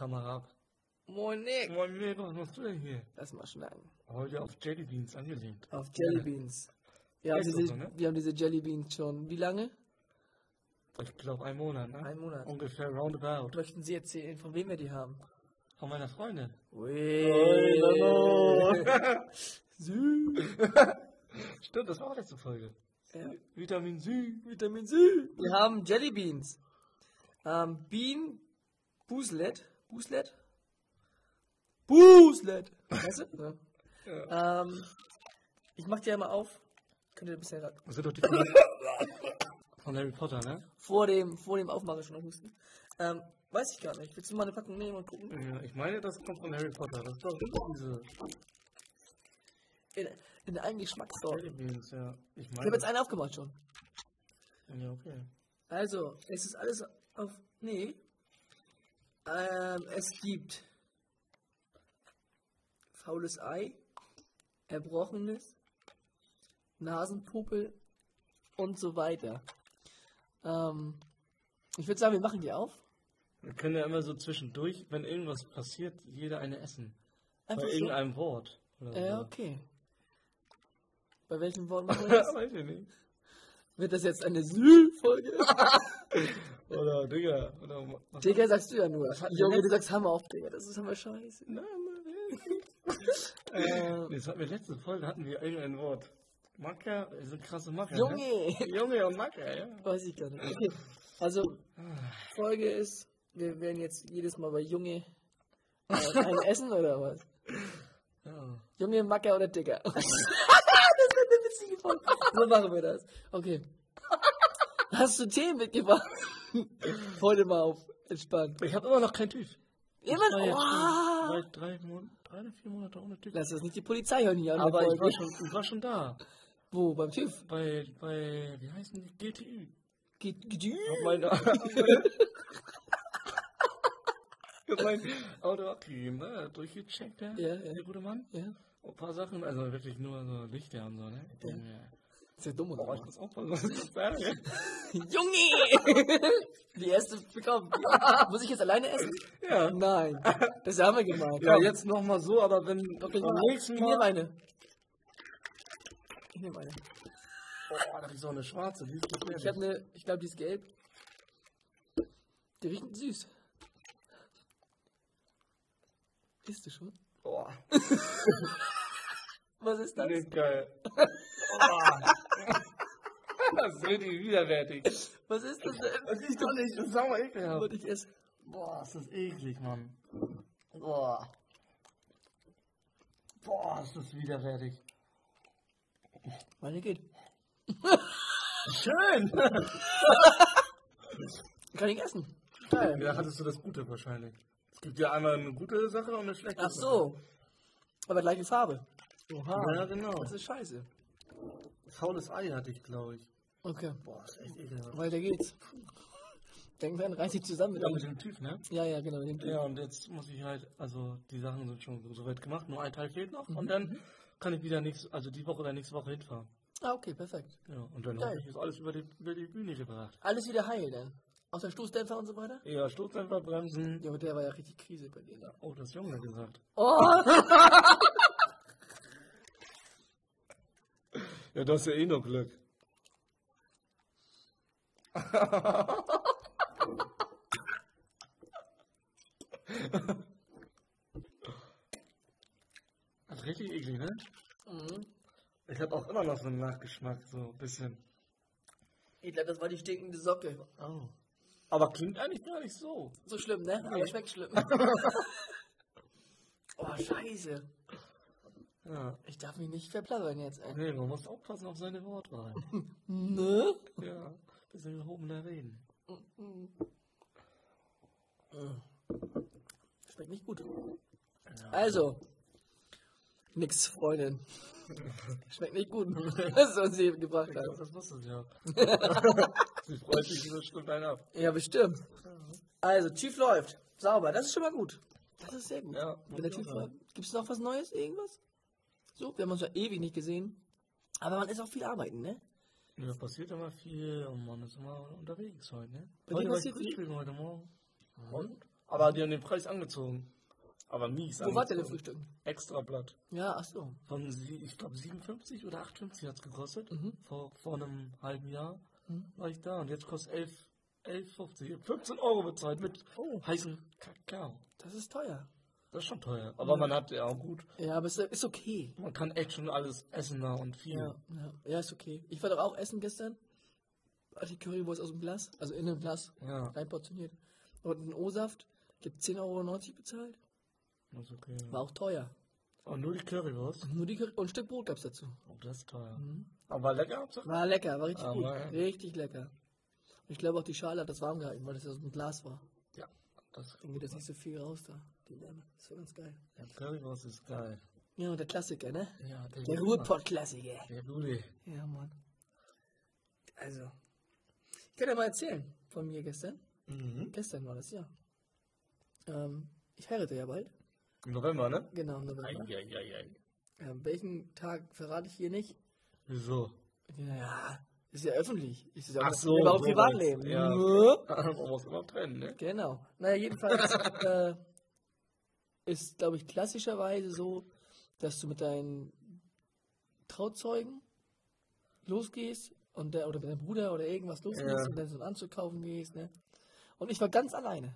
Kamera ab. Moin Nick. Moin, nee, was machst du denn hier? Lass mal schnacken. Heute auf Jellybeans angelehnt. Auf Jellybeans. Wir haben, diese, so, ne? wir haben diese Jellybeans schon. Wie lange? Ich glaube, ein Monat, ne? Ein Monat. Ungefähr roundabout. Möchten Sie erzählen, von wem wir die haben? Von meiner Freundin. Ui. Stimmt, das war auch letzte Folge. Ja. Vitamin C. Vitamin C. Wir haben Jellybeans. Ähm, Bean Booslet. Booslet? Booslet. Weißt du? Ja. Ähm, ich mach die einmal auf. Könnt ihr ein bisschen Das sind doch die von, von Harry Potter, ne? vor dem, vor dem Aufmachen schon noch husten. Ähm, weiß ich gar nicht. Willst du mal eine Packung nehmen und gucken? Ja, ich meine, das kommt von Harry Potter. Das ist doch diese In, in allen Geschmackssorten. Ja. Ich Ich habe jetzt eine aufgemacht schon. Ja, okay. Also, es ist alles auf. Nee. Ähm, es gibt faules Ei, erbrochenes, Nasenpopel und so weiter. Ähm, ich würde sagen, wir machen die auf. Wir können ja immer so zwischendurch, wenn irgendwas passiert, jeder eine essen. Einfach Bei so. irgendeinem Wort. Oder Ja, so. okay. Bei welchem Wort machen wir das? Weiß ich nicht. Wird das jetzt eine Sü-Folge? Oder Digga. Oder Digga, sagst du ja nur. Junge, du sagst Hammer auf, Digga. Das ist Hammer scheiße. Nein, Ähm, Das hatten wir letzte Folge, hatten wir irgendein Wort. Macker, ist ein krasse Macker. Junge! Ne? Junge und Macker, ja. Weiß ich gar nicht. Okay. Also, Folge ist, wir werden jetzt jedes Mal bei Junge äh, ein Essen oder was? ja. Junge, Macker oder Dicker? das wird eine witzige Folge. So machen wir das. Okay. Hast du Tee mitgebracht? Heute mal auf. Entspannt. Ich habe immer noch keinen TÜV. Immer noch. Oh. schon drei, drei, Monate, drei oder vier Monate ohne TÜV. Lass das nicht die Polizei hören hier der Aber ich war, schon, ich war schon da. Wo? Beim TÜV? Bei, bei, wie heißen die? GTÜ. Geht, Hab mein, mein Auto abgegeben, ne? Durchgecheckt, ja. Ja, ja. Der gute Mann. ja. Ein paar Sachen, also wirklich nur so Lichter und so, ne? Ja. Ist ja dumm, oder? Boah, ich muss aufpassen, was ich sage. Junge! Die erste bekommen. Muss ich jetzt alleine essen? Ja. Nein. Das haben wir gemacht. Ja, jetzt nochmal so, aber wenn Okay, beim ich nehme eine. Ich nehme eine. Boah, das ist so eine schwarze, die ist Ich habe eine, ich glaube, die ist gelb. Die riecht süß. Isst du schon? Boah, Was ist das? das ist geil. Boah. Das ist richtig widerwärtig. Was ist das denn? Das ist doch nicht, das ist sauer ekelhaft. Und ich esse. Boah, ist das eklig, Mann. Boah. Boah, ist das widerwärtig. Meine geht. Schön! Kann ich essen. Geil. Ja, hattest du das Gute wahrscheinlich. Es gibt ja einmal eine gute Sache und eine schlechte Ach so. Aber gleiche Farbe. Sache. Ja, genau. Das ist scheiße. Faules Ei hatte ich, glaube ich. Okay. Boah, ist echt ekelhaft. Weiter geht's. Denken wir an, reiß dich zusammen mit Ja, mit dem. Typ, ne? Ja, ja, genau. Mit dem Typ. Ja, und jetzt muss ich halt, also die Sachen sind schon soweit gemacht, nur ein Teil fehlt noch und dann kann ich wieder nächste, also die Woche oder nächste Woche hinfahren. Ah, okay, perfekt. Ja, und dann habe ich das alles über die, über die Bühne gebracht. Alles wieder heil dann. Außer Stoßdämpfer und so weiter? Ja, Stoßdämpfer, Bremsen. Ja, aber der war ja richtig Krise bei dir. Oh, das Junge gesagt. Oh! Ja, du hast ja eh noch Glück. Das ist richtig eklig, ne? Mhm. Ich habe auch immer noch so einen Nachgeschmack, so ein bisschen. Ich glaube, das war die stinkende Socke. Oh. Aber klingt eigentlich gar nicht so. So schlimm, ne? Aber schmeckt schlimm. oh, scheiße. Ja. Ich darf mich nicht verplappern jetzt, ey. Nee, man muss aufpassen auf seine Wortwahl. Ne? ja, bisschen gehobener reden. Schmeckt nicht gut. Also, nix, Freundin. Schmeckt nicht gut, was uns hier gebracht hast. das wusste sie ja. sie freut sich bestimmt einen ab. Ja, bestimmt. Also, TÜV läuft. Sauber, das ist schon mal gut. Das ist sehr gut. Ja, Wenn der muss läuft. Gibt es noch was Neues, irgendwas? So, wir haben uns ja ewig nicht gesehen. Aber man ist auch viel arbeiten, ne? Ja, passiert immer viel und man ist immer unterwegs heute, ne? Bei heute war passiert viel? frühstücken heute Morgen. Und? Aber die haben den Preis angezogen. Aber mies. Wo denn angezogen. frühstücken? Extra Blatt. Ja, ach so. Von, sie- ich glaube, 57 oder 58 hat es gekostet. Mhm. Vor, vor einem halben Jahr Mhm. war ich da und jetzt kostet 11, 11,50. Ich hab 15 Euro bezahlt mit Oh. heißen Kakao. Das ist teuer. Das ist schon teuer. Aber man hat ja auch gut. Ja, aber es ist okay. Man kann echt schon alles essen da und viel. Ja, ja, ja, ist okay. Ich war doch auch essen gestern. Die Currywurst aus dem Glas, also in einem Glas, Ja, reinportioniert. Und einen O-Saft, gibt 10,90 Euro bezahlt. das ist okay. War auch teuer. Und nur die Currywurst. Nur die Curry und ein Stück Brot gab's dazu. Oh, das ist teuer. Mhm. Aber lecker. Hauptsache. War lecker, war richtig Ah, gut. Mann. Richtig lecker. Und ich glaube auch die Schale hat das warm gehalten, weil das aus dem Glas war. Ja, das, Dann geht das nicht so viel raus da, Wärme. Das war ganz geil. ja, Currywurst ist geil. Ja, der Klassiker, ne? Ja, Der Ruhrpott-Klassiker. Der gute. Ja, Mann. Also, ich kann ja mal erzählen von mir gestern. Mhm. Gestern war das, ja. Ähm, ich heirate ja bald. Im November, ne? Genau, im November. Eieiei. Ähm, welchen Tag verrate ich hier nicht? Wieso? Ja, ist ja öffentlich. Ist ja Ach so, Über so Privatleben. Ja. Ne? Man muss immer trennen, ne? Genau. Naja, jedenfalls äh, ist, glaube ich, klassischerweise so, dass du mit deinen Trauzeugen losgehst und der, oder mit deinem Bruder oder irgendwas losgehst Ja. und dann so einen Anzug kaufen gehst. Ne? Und ich war ganz alleine.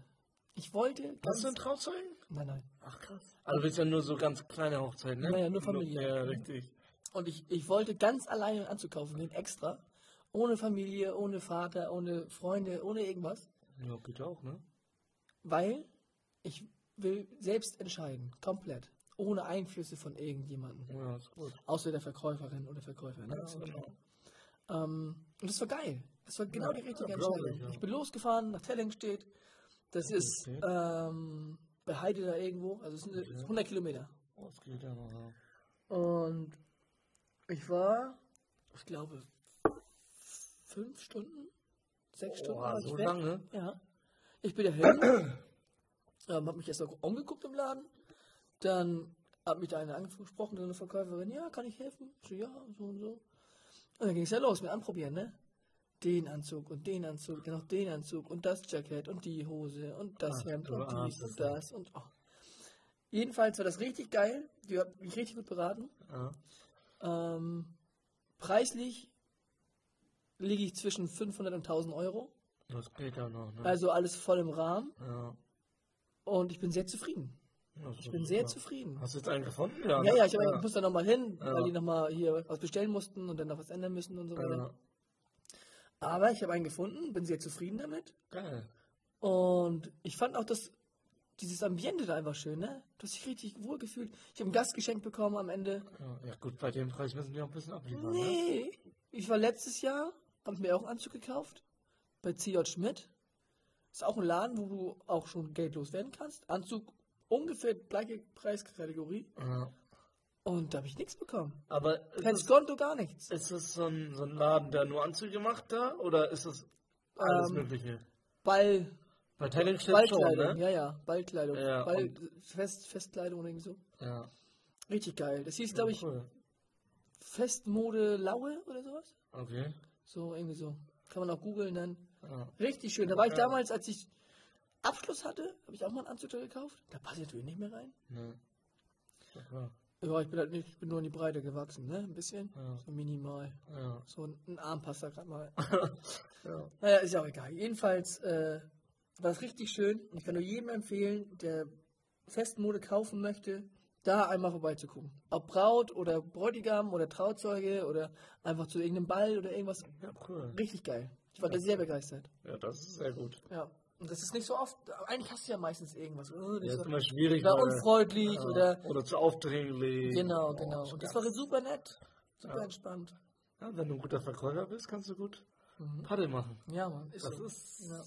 Ich wollte Hast du einen Trauzeugen? Nein, nein. Ach krass. Also willst ja nur so ganz kleine Hochzeiten, ne? Naja, nur Familie. Ja, richtig. Und ich, ich wollte ganz alleine einen Anzug kaufen gehen, extra. Ohne Familie, ohne Vater, ohne Freunde, ohne irgendwas. Ja, bitte auch, ne? Weil ich will selbst entscheiden, komplett. Ohne Einflüsse von irgendjemandem. Ja, ist. Außer der Verkäuferin oder Verkäufer. Ne? Ja, Ist genau. ähm, und das war geil. Das war genau Ja, die richtige Entscheidung. ich. Ich bin losgefahren nach Tellingstedt. Das ist Okay. ähm, bei Heide da irgendwo. Also es sind Okay. 100 Kilometer. Oh, das geht noch. ja. Und ich war, ich glaube, fünf Stunden, sechs Stunden. Oha, war ich so weg. lange? Ja. Ich bin dahin, ähm, habe mich erst noch umgeguckt im Laden. Dann hat mich da eine angesprochen, so eine Verkäuferin, ja, kann ich helfen? Ich so, ja, so und so. Und dann ging es ja los mit Anprobieren, ne? Den Anzug und den Anzug, noch den Anzug und das Jackett und die Hose und das Ach, Hemd und dies und das das und oh. Jedenfalls war das richtig geil. Die hat mich richtig gut beraten. Ja. Ähm, preislich liege ich zwischen 500 und 1000 Euro. Das geht ja noch, ne? Also alles voll im Rahmen. ja. Und ich bin sehr zufrieden. Das Ich bin sehr super. zufrieden. Hast du jetzt einen gefunden? Ja, Ja, ne? ja, ich, hab, ich muss da nochmal hin, Ja. weil die nochmal hier was bestellen mussten und dann noch was ändern müssen und so weiter. ja. Aber ich habe einen gefunden, bin sehr zufrieden damit. Geil. Und ich fand auch das, dieses Ambiente da einfach schön, ne? Du hast dich richtig wohl gefühlt. Ich habe ein Gastgeschenk bekommen am Ende. Ja, ja, gut, bei dem Preis müssen wir auch ein bisschen abliefern, ne? Nee, ich war letztes Jahr, habe mir auch einen Anzug gekauft. Bei C.J. Schmidt. Ist auch ein Laden, wo du auch schon Geld loswerden kannst. Anzug ungefähr gleiche Preiskategorie. Ja. Und da habe ich nichts bekommen. Aber Kein Skonto, gar nichts. ist es so, ein, so ein Laden, der nur Anzüge macht da? Oder ist es alles Ähm, Mögliche? Ball, Bei schon, Ballkleidung, ne? ja, ja, Ballkleidung. Ja, Ball, Fest, Festkleidung oder irgendwie so. Ja. Richtig geil. Das hieß, glaube ich, Cool. Festmode Laue oder sowas. Okay. So, irgendwie so. Kann man auch googeln dann. Ja. Richtig schön. Da war ich Ja. damals, als ich Abschluss hatte, habe ich auch mal einen Anzug da gekauft. Da passt natürlich nicht mehr rein. Ja. Ja, ich bin halt nicht, ich bin nur in die Breite gewachsen, ne? Ein bisschen. So minimal. So ein, ein Arm passt da gerade mal. ja. Naja, ist ja auch egal. Jedenfalls äh, war es richtig schön. Und ich kann nur jedem empfehlen, der Festmode kaufen möchte, da einmal vorbeizugucken. Ob Braut oder Bräutigam oder Trauzeuge oder einfach zu irgendeinem Ball oder irgendwas. Ja, cool. Richtig geil. Ich war da sehr begeistert. Ja, das ist sehr gut. Ja. Und das ist nicht so oft. Eigentlich hast du ja meistens irgendwas. Oh, das Ja, war, immer schwierig. war weil- unfreundlich ja. oder. oder zu aufdringlich. Genau, Oh, genau. Und das war super nett. Super Ja. entspannt. Ja, wenn du ein guter Verkäufer bist, kannst du gut Mhm. Paddel machen. Ja, Mann. Ist Das so. ist. Ja.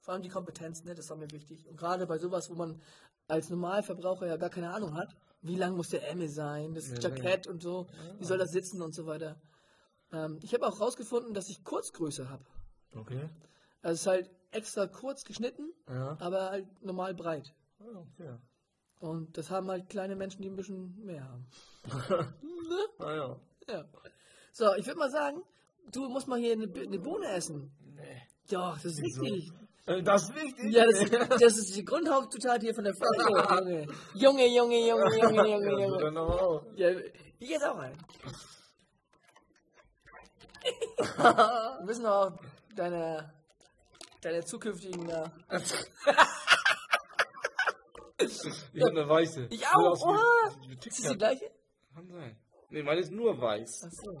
Vor allem die Kompetenz, ne, das war mir wichtig. Und gerade bei sowas, wo man als Normalverbraucher ja gar keine Ahnung hat, wie lang muss der Ärmel sein, das Jackett und so, wie soll das sitzen und so weiter. Ähm, ich habe auch rausgefunden, dass ich Kurzgröße habe. Okay. Also es ist halt extra kurz geschnitten, Ja. aber halt normal breit. Ah, okay. Und das haben halt kleine Menschen, die ein bisschen mehr haben. Ah ja. Ja. So, ich würde mal sagen, du musst mal hier eine, eine Bohne essen. Nee. Ja, das ist Wieso? wichtig. Äh, Das ist wichtig. Ja, das, das ist die Grundhauptzutat hier von der Folge, Junge. Junge, Junge, Junge, Junge, Junge, Ja, auch. Ja, ich jetzt auch ein. Wir müssen auch deine, deine zukünftigen. Äh, Ich habe eine weiße. Ich auch, oha. ist das die gleiche? Kann sein. Nee, meine ist nur weiß. Achso.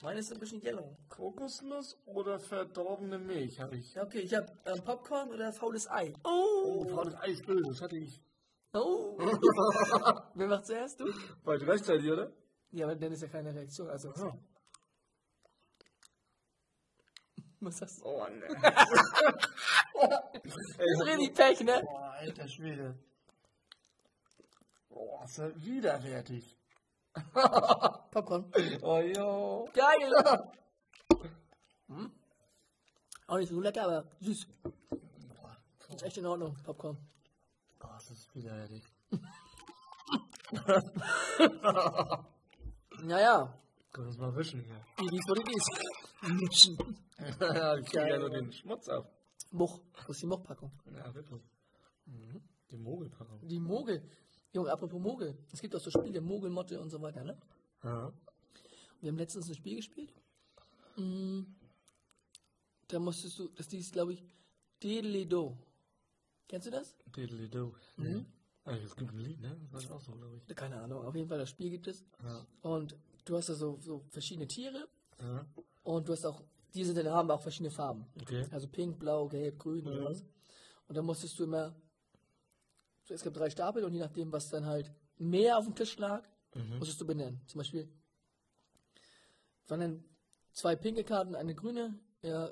Meine ist ein bisschen yellow. Kokosnuss oder verdorbene Milch habe ich. Ja, okay, ich habe ähm, Popcorn oder faules Ei. Oh, faules Eis böse, das hatte ich. Oh. Wer macht zuerst? Du? Beide gleichzeitig, oder? Ja, aber dann ist ja keine Reaktion. Also, Ja. Was sagst du? Oh, ne. Das ist richtig Pech, ne? Boah, alter Schwede. Boah, ist ja widerwärtig. Popcorn. Oh, jo. Geil! Hm? Auch nicht so lecker, aber süß. Ist echt in Ordnung, Popcorn. Oh, das ist widerwärtig. Naja, Können wir uns mal wischen hier. wie wo die dies. ja, ich kriege ja nur den Schmutz ab. Moch. Wo ist die Mochpackung? Ja, wirklich. Mhm. Die Mogelpackung. Die Mogel. Junge, apropos Mogel. Es gibt auch so Spiele, Mogel, Motte und so weiter, ne? Ja. Wir haben letztens ein Spiel gespielt. Mm, Da musstest du, das hieß, glaube ich, Dedelido. Kennst du das? Diddly-do. Mhm. Also, es gibt ein Lied, ne? Das war auch so, glaube ich. Keine Ahnung, auf jeden Fall, das Spiel gibt es. Ja. Und du hast da so, so verschiedene Tiere Ja. Und du hast auch, diese dann haben auch verschiedene Farben. Okay. Also pink, blau, gelb, grün und Mhm. sowas. Und dann musstest du immer, so, es gab drei Stapel und je nachdem, was dann halt mehr auf dem Tisch lag, Mhm. musstest du benennen. Zum Beispiel waren dann zwei pinke Karten, eine grüne, ja,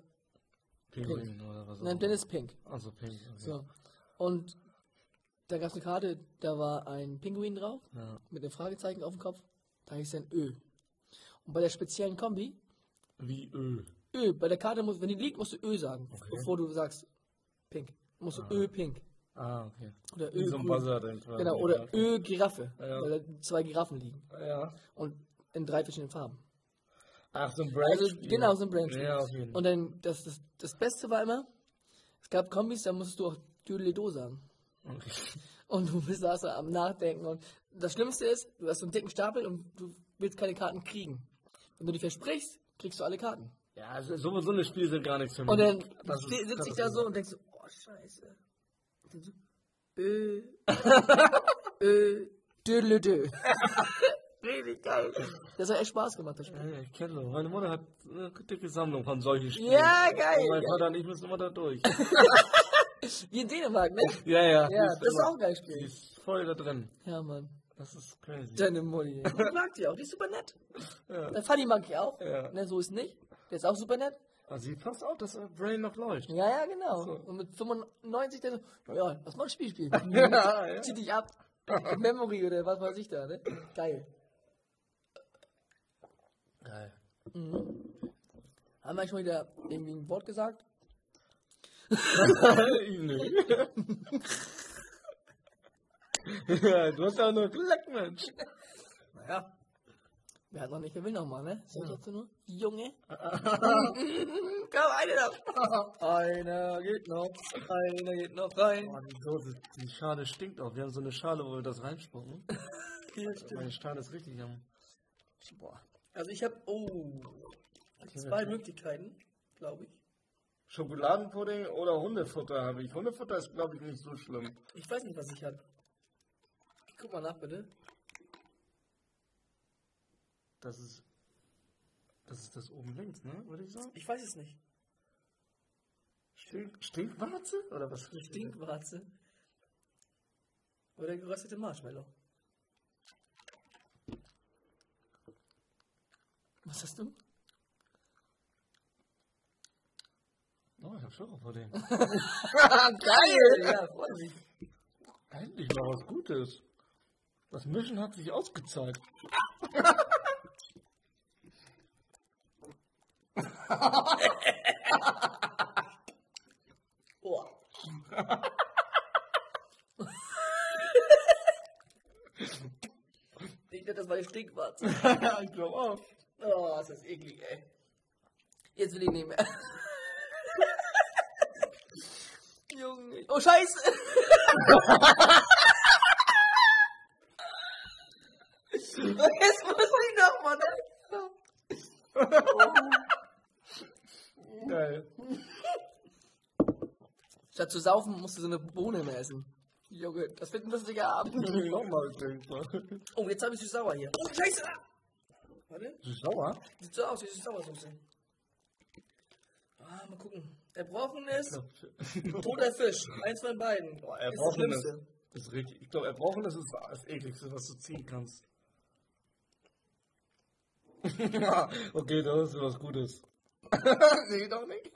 Pinguin oder was nein, dann ist pink. Also pink. Okay. So. Und da gab es eine Karte, da war ein Pinguin drauf, Ja. mit einem Fragezeichen auf dem Kopf. Da hieß dann Ö. Und bei der speziellen Kombi, Wie Ö. Ö, bei der Karte, muss, wenn die liegt, musst du Ö sagen, Okay. bevor du sagst Pink. Musst du Ö Pink. Ah, okay. Oder Wie Ö so ein. Buzzer quasi. Genau, oder Ö Giraffe, Ja. weil da zwei Giraffen liegen. Ja. Und in drei verschiedenen Farben. Ach, so ein Also, Brand. genau, so ein Brand. Ja, auf jeden Fall. Und dann, das, das, das Beste war immer, es gab Kombis, da musstest du auch Dödelido sagen. Okay. Und du bist da so am Nachdenken. Und das Schlimmste ist, du hast so einen dicken Stapel und du willst keine Karten kriegen. Wenn du dich versprichst, kriegst du alle Karten. Ja, also so, so eine Spiele sind gar nichts für mich. Und dann Das ist- sitze ich da so und denkst so, oh scheiße. Und dann so, äh, äh, dödelödö. Richtig geil. Das hat echt Spaß gemacht, das Spiel. Ja, ich kenne so. Meine Mutter hat eine dicke Sammlung von solchen Spielen. Ja, geil. Und mein Vater und ich müssen immer da durch. Wie in Dänemark, ne? ja, ja. Ja, die das ist auch ein geiles Die Spiel. ist voll da drin. Ja, Mann. Das ist crazy. Deine Mutti. Ich mag die auch, die ist super nett. Ja. Der Fanny mag ich auch. Ja. Ne, so ist nicht. Der ist auch super nett. Also sie passt auf, dass Brain noch läuft. Ja, ja, genau. Und mit 95 der so, ja, lass mal ein Spiel spielen. Ja, ja. Zieh dich ab. Memory oder was weiß ich da, ne? Geil. Geil. Haben wir schon wieder irgendwie ein Wort gesagt? Nö. Ja, du hast ja auch nur Glück, Mensch. Naja. Wer hat noch nicht, wer will noch mal, ne? So sagst du nur? Junge? Komm, eine noch. einer geht noch. Einer geht noch rein. Boah, die Dose, die Schale stinkt auch. Wir haben so eine Schale, wo wir das reinspucken. Meine Schale ist richtig am. Boah. Also ich habe, oh, zwei Möglichkeiten, glaube ich. Schokoladenpudding oder Hundefutter habe ich. Hundefutter ist, glaube ich, nicht so schlimm. Ich weiß nicht, was ich habe. Guck mal nach, bitte. Das ist. Das ist das oben links, ne? Würde ich sagen. Ich weiß es nicht. Stink, Stinkwarze? Oder was? Stinkwarze. Oder geröstete Marshmallow. Was hast du? Oh, ich hab Schokopudding. Geil! Ja, freut mich. Endlich mal was Gutes. Das Mischen hat sich ausgezahlt. Boah. ich dachte, das war die Stinkwarze. ich glaube auch. Oh, ist das eklig, ey. Jetzt will ich nicht mehr. Oh, Scheiße! Jetzt muss ich nochmal, ne? Geil. Statt zu saufen, musst du so eine Bohne mehr essen. Junge, das wird ein lustiger Abend. Nochmal trinken. Oh, jetzt habe ich süß sauer hier. Oh, Scheiße! Warte. Süß sauer? Sieht so aus wie süß Sauersoße. Ah, mal gucken. Erbrochen ist toter Fisch. Eins von beiden. Boah, Ist das erbrochen ist, Schlimmste. ist richtig. Ich glaube, erbrochen ist das, das ekligste, was du ziehen kannst. okay, das ist was Gutes. nee, doch nicht.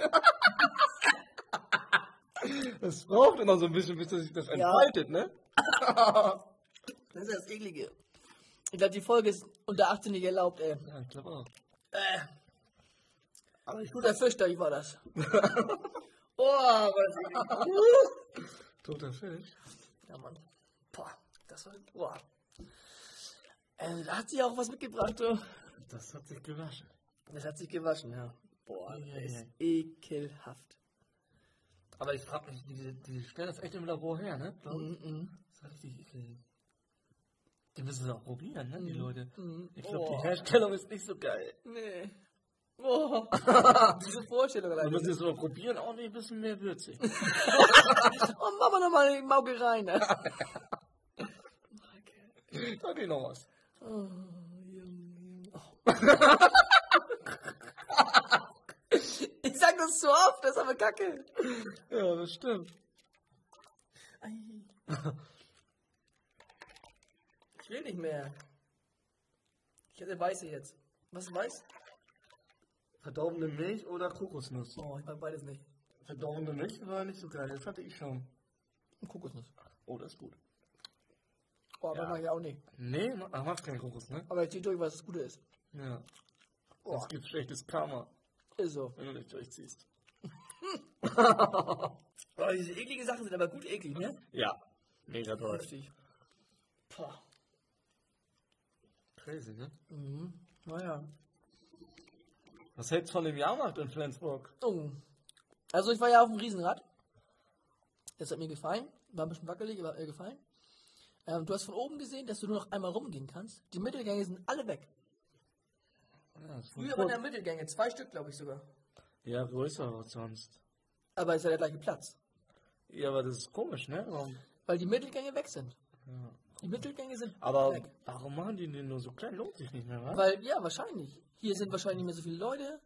Es braucht immer so ein bisschen, bis sich das entfaltet, ne? Das ist das Eklige. Ich glaube, die Folge ist unter 18 nicht erlaubt, ey. Ja, ich glaube auch. Äh. Aber ich guter Fisch, da ich war das. oh, was Toter Fisch. Ja, Mann. Boah, das war. Boah. Äh, da hat sie auch was mitgebracht, du. Das hat sich gewaschen. Das hat sich gewaschen, ja. Boah, das ist ekelhaft. Aber ich frage mich, die, die stellen das echt im Labor her, ne? Ich. Mhm. Das ist richtig eklig. Die müssen es auch probieren, ne, die Leute. Mhm. Ich glaube, Oh. die Herstellung ist nicht so geil. Nee. Oh. Diese Vorstellung Wir allein. müssen es mal probieren, auch nicht ein bisschen mehr würzig. Oh, mach mal nochmal die Mauke rein. Ne? Sag ich noch was. Oh, Junge. Oh. ich sag das zu oft, das ist aber kacke. Ja, das stimmt. Ich will nicht mehr. Ich hätte weiße jetzt. Was weiß? Verdorbene Milch oder Kokosnuss? Oh, ich mag beides nicht. Verdorbene Milch war nicht so geil, das hatte ich schon. Kokosnuss. Oh, das ist gut. Oh, aber Ja. mag ich auch nicht. Nee, ma- ach, machst keinen Kokos, ne? Aber ich zieh durch, was das Gute ist. Ja. Oh, Sonst gibt's schlechtes Karma, so. wenn du nicht durchziehst. Oh, diese ekligen Sachen sind aber gut eklig, ne? Ja. Mega toll. Heftig. Boah. Crazy, ne? Mhm. Naja. Was hältst du von dem Jahrmarkt in Flensburg? Oh. Also ich war ja auf dem Riesenrad. Das hat mir gefallen. War ein bisschen wackelig, aber äh, gefallen. Ähm, du hast von oben gesehen, dass du nur noch einmal rumgehen kannst. Die Mittelgänge sind alle weg. Ja, Früher waren ja Mittelgänge, zwei Stück, glaube ich sogar. ja, größer als sonst. Aber ist ja der gleiche Platz. Ja, aber das ist komisch, ne? Warum? Weil die Mittelgänge weg sind. Ja. Die Mittelgänge sind Aber weg. warum machen die den nur so klein? Lohnt sich nicht mehr, wa? Weil, ja, wahrscheinlich. Hier sind wahrscheinlich nicht mehr so viele Leute.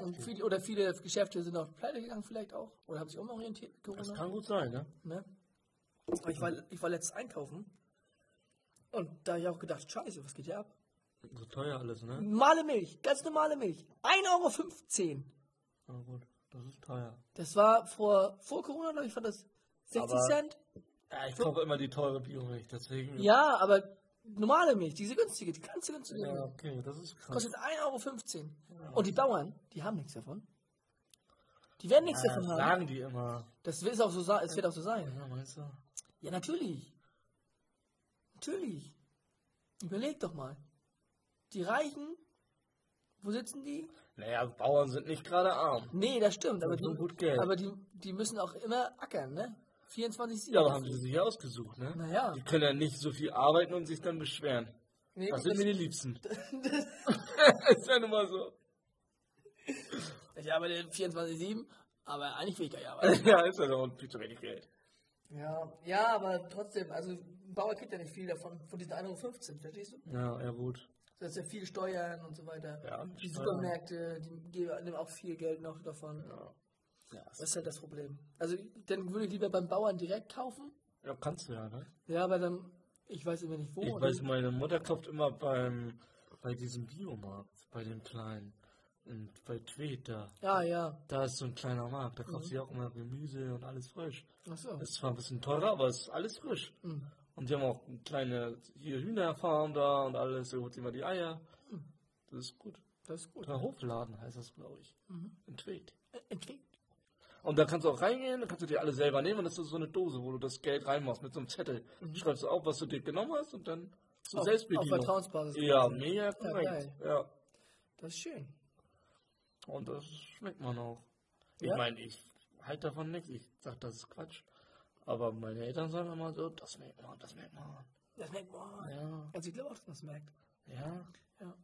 Und viele, oder viele Geschäfte sind auch pleite gegangen vielleicht auch. Oder haben sich umorientiert mit Das Corona. kann gut sein, ne? Ne? Aber ich war, ich war letztens einkaufen. Und da habe ich auch gedacht, scheiße, was geht hier ab? So teuer alles, ne? Normale Milch, ganz normale Milch. 1,15 Euro. Na gut, das ist teuer. Das war vor, vor Corona, glaube ich, war das 60 Aber- Cent. Ja, ich kaufe immer die teure Biomilch, deswegen. Ja, aber normale Milch, diese günstige, die ganz günstige Ja, okay, das ist krass. kostet 1,15 Euro. Und die Bauern, die haben nichts davon. Die werden nichts Ja, davon das haben. sagen die immer. Das wird auch so sein. Es wird auch so sein. Ja, meinst du? Ja, natürlich. Natürlich. Überleg doch mal. Die Reichen, wo sitzen die? Naja, Bauern sind nicht gerade arm. Nee, das stimmt, aber, Die gut Geld. aber die, die müssen auch immer ackern, ne? 24 Ja, aber haben sie sich ausgesucht, ne? Naja. Die können ja nicht so viel arbeiten und sich dann beschweren. Nee, Das das, sind mir die Liebsten. ist ja nun mal so. ich arbeite 24-7, aber eigentlich will ich gar nicht arbeiten. ja, ist ja so und viel zu wenig Geld. ja, ja, aber trotzdem, also ein Bauer kriegt ja nicht viel davon, von diesen 1,15 Euro, verstehst du? Ja, ja gut. Das ist ja viel Steuern und so weiter. Ja, die Steuern. Supermärkte, die geben nehmen auch viel Geld noch davon. Ja. Ja, Das ist halt das Problem. Also dann würde ich lieber beim Bauern direkt kaufen. ja, kannst du ja, ne? Ja, aber dann, ich weiß immer nicht wo. Ich weiß, meine Mutter kauft immer beim, bei diesem Biomarkt, bei dem kleinen, und bei Tweet da. Ja, ja. Da ist so ein kleiner Markt, da kauft sie auch immer Gemüse und alles frisch. Achso. Ist zwar ein bisschen teurer, aber es ist alles frisch. Mhm. Und die haben auch eine kleine hier Hühnerfarm da und alles, da holt sie immer die Eier. Das ist gut. Das ist gut. Der Hofladen heißt das, glaube ich. In Tweet. Äh. Und da kannst du auch reingehen, da kannst du dir alle selber nehmen und das ist so eine Dose, wo du das Geld reinmachst mit so einem Zettel. Schreibst du auf, was du dir genommen hast und dann zur Auf, auf Selbstbedienung. Vertrauensbasis. Ja, mega korrekt. geil. Ja, Das ist schön. Und das schmeckt man auch. Ich Ja? meine, ich halte davon nichts. Ich sag, das ist Quatsch. Aber meine Eltern sagen immer so, das merkt man, das merkt man. Das merkt man. Ja, Also ich glaube auch, dass man es merkt. ja. Ja.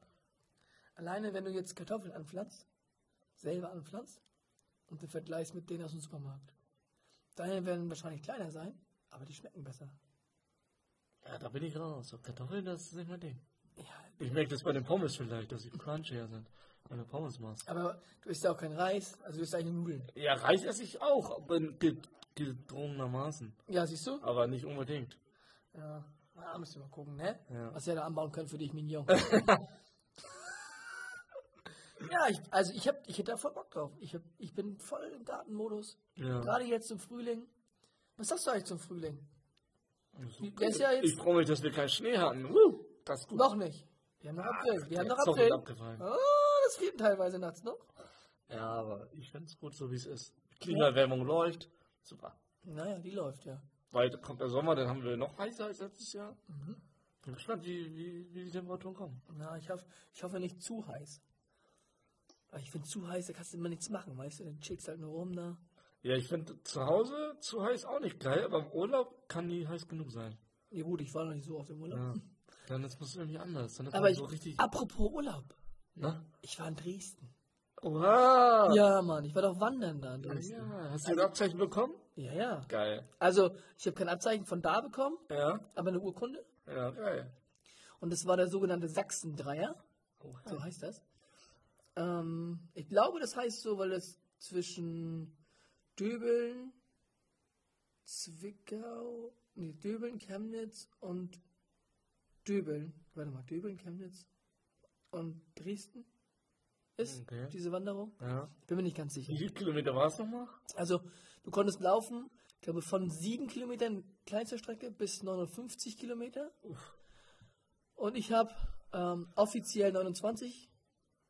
Alleine, wenn du jetzt Kartoffeln anpflanzt, selber anpflanzt und du vergleichst mit denen aus dem Supermarkt. Deine werden wahrscheinlich kleiner sein, aber die schmecken besser. Ja, da bin ich raus. So Kartoffeln, das ist nicht mein Ding. Ja, Ich merke das bei den Pommes vielleicht, dass sie crunchier sind, wenn du Pommes machst. aber du isst ja auch kein Reis, also du isst eigentlich Nudeln. Ja, Reis esse ich auch, aber gedrungenermaßen. Ja, siehst du? Aber nicht unbedingt. Ja. Na, müssen wir mal gucken, ne? Ja. Was wir da anbauen können für dich, Mignon. ja, ich, also ich, hab, ich hätte da voll Bock drauf. Ich, hab, ich bin voll im Gartenmodus. Ja. Gerade jetzt im Frühling. Was sagst du eigentlich zum Frühling? Also, Der ist ja jetzt- Ich freue mich, dass wir keinen Schnee hatten. Uh, das ist gut. Noch nicht. Wir haben noch April. Wir haben noch ist April. abgefallen. Oh, das geht teilweise nachts noch. Ja, aber ich finde es gut, so wie es ist. Klimaerwärmung läuft. Super. Naja, die läuft ja. Bald kommt der Sommer, dann haben wir noch heißer als letztes Jahr. Bin gespannt, wie, wie, wie die Temperaturen kommen. Na, ich hoffe, ich hoffe nicht zu heiß. Weil ich finde, zu heiß, da kannst du immer nichts machen, weißt du? Dann chillst halt nur rum da. Ja, ich finde zu Hause zu heiß auch nicht geil, aber im Urlaub kann die heiß genug sein. Ja gut, ich war noch nicht so auf dem Urlaub. Ja. Dann ist es irgendwie anders. Dann ist Aber ich, so richtig. apropos Urlaub. Na? Ich war in Dresden. Oha! Ja, Mann, ich war doch wandern da. Ja, hast du ein Abzeichen bekommen? Ja, ja. Geil. Also, ich habe kein Abzeichen von da bekommen, Ja, aber eine Urkunde. ja, geil. Und das war der sogenannte Sachsen-Dreier. So heißt das. Ähm, ich glaube, das heißt so, weil es zwischen Döbeln, Zwickau, nee, Döbeln, Chemnitz und Döbeln, warte mal, Döbeln, Chemnitz und Dresden ist, Okay. diese Wanderung. Ja. Bin mir nicht ganz sicher. Wie viele Kilometer war es nochmal? Also, du konntest laufen, ich glaube, von 7 Kilometern kleinster Strecke bis 59 Kilometer. Und ich habe ähm, offiziell 29,